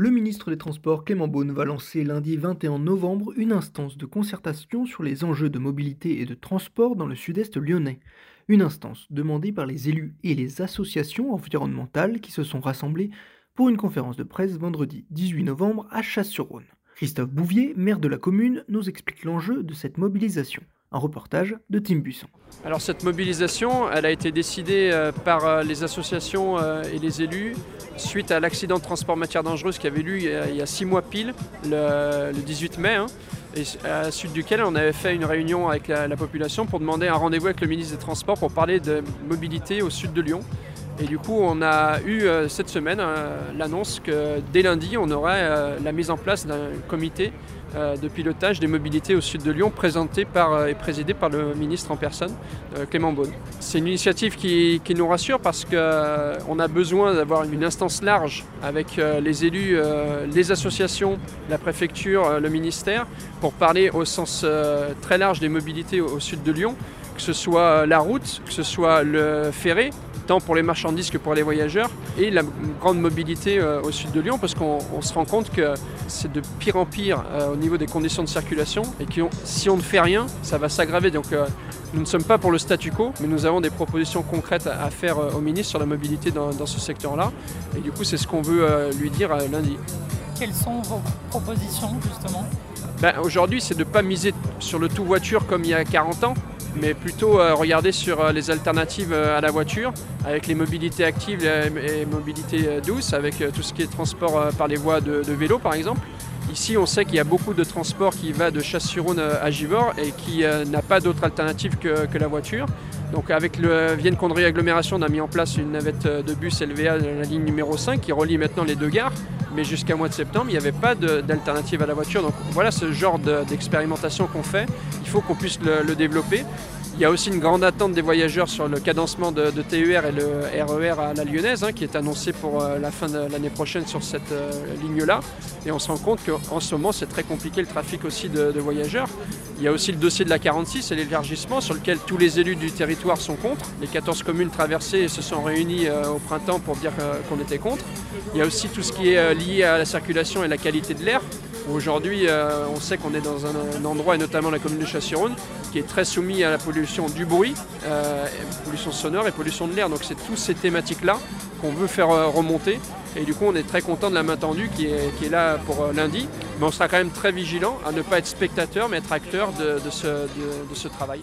Le ministre des Transports Clément Beaune va lancer lundi 21 novembre une instance de concertation sur les enjeux de mobilité et de transport dans le sud-est lyonnais. Une instance demandée par les élus et les associations environnementales qui se sont rassemblés pour une conférence de presse vendredi 18 novembre à Chasse-sur-Rhône. Christophe Bouvier, maire de la commune, nous explique l'enjeu de cette mobilisation. Un reportage de Tim Buisson. Alors cette mobilisation, elle a été décidée euh, par euh, les associations euh, et les élus suite à l'accident de transport matière dangereuse qui avait eu il y a six mois pile, le, 18 mai, hein, et à la suite duquel on avait fait une réunion avec la population pour demander un rendez-vous avec le ministre des Transports pour parler de mobilité au sud de Lyon. Et du coup, on a eu cette semaine l'annonce que dès lundi, on aurait la mise en place d'un comité euh, de pilotage des mobilités au sud de Lyon présenté par, euh, et présidé par le ministre en personne, euh, Clément Beaune. C'est une initiative qui, nous rassure parce qu'on a besoin d'avoir une instance large avec les élus, les associations, la préfecture, le ministère, pour parler au sens très large des mobilités au sud de Lyon, que ce soit la route, que ce soit le ferré, tant pour les marchandises que pour les voyageurs, et la grande mobilité euh, au sud de Lyon, parce qu'on se rend compte que c'est de pire en pire euh, au niveau des conditions de circulation, et que si on ne fait rien, ça va s'aggraver. Donc euh, nous ne sommes pas pour le statu quo, mais nous avons des propositions concrètes à, faire au ministre sur la mobilité dans, ce secteur-là, et du coup c'est ce qu'on veut lui dire lundi. Quelles sont vos propositions justement? Ben, Aujourd'hui, c'est de ne pas miser sur le tout voiture comme il y a 40 ans, mais plutôt euh, regarder sur euh, les alternatives euh, à la voiture, avec les mobilités actives et mobilités douces, avec tout ce qui est transport par les voies de, vélo par exemple. Ici, on sait qu'il y a beaucoup de transport qui va de Chasse-sur-Rhône à Givors et qui n'a pas d'autre alternative que, la voiture. Donc avec le Vienne Condry Agglomération, on a mis en place une navette de bus LVA la ligne numéro 5 qui relie maintenant les deux gares. Mais jusqu'à mois de septembre, il n'y avait pas d'alternative à la voiture. Donc voilà ce genre d'expérimentation qu'on fait. Il faut qu'on puisse le développer. Il y a aussi une grande attente des voyageurs sur le cadencement de, TER et le RER e à la Lyonnaise, hein, qui est annoncé pour euh, la fin de l'année prochaine sur cette euh, ligne-là. Et on se rend compte qu'en ce moment, c'est très compliqué le trafic aussi de, voyageurs. Il y a aussi le dossier de la 46 et l'élargissement, sur lequel tous les élus du territoire sont contre. Les 14 communes traversées se sont réunies euh, au printemps pour dire qu'on était contre. Il y a aussi tout ce qui est lié à la circulation et la qualité de l'air. Aujourd'hui, euh, on sait qu'on est dans un, endroit, et notamment la commune de Chassiron, qui est très soumis à la pollution du bruit, euh, pollution sonore et pollution de l'air. Donc c'est toutes ces thématiques-là qu'on veut faire euh, remonter. Et du coup, on est très content de la main tendue qui est, là pour lundi. Mais on sera quand même très vigilant à ne pas être spectateur, mais être acteur de, de ce travail.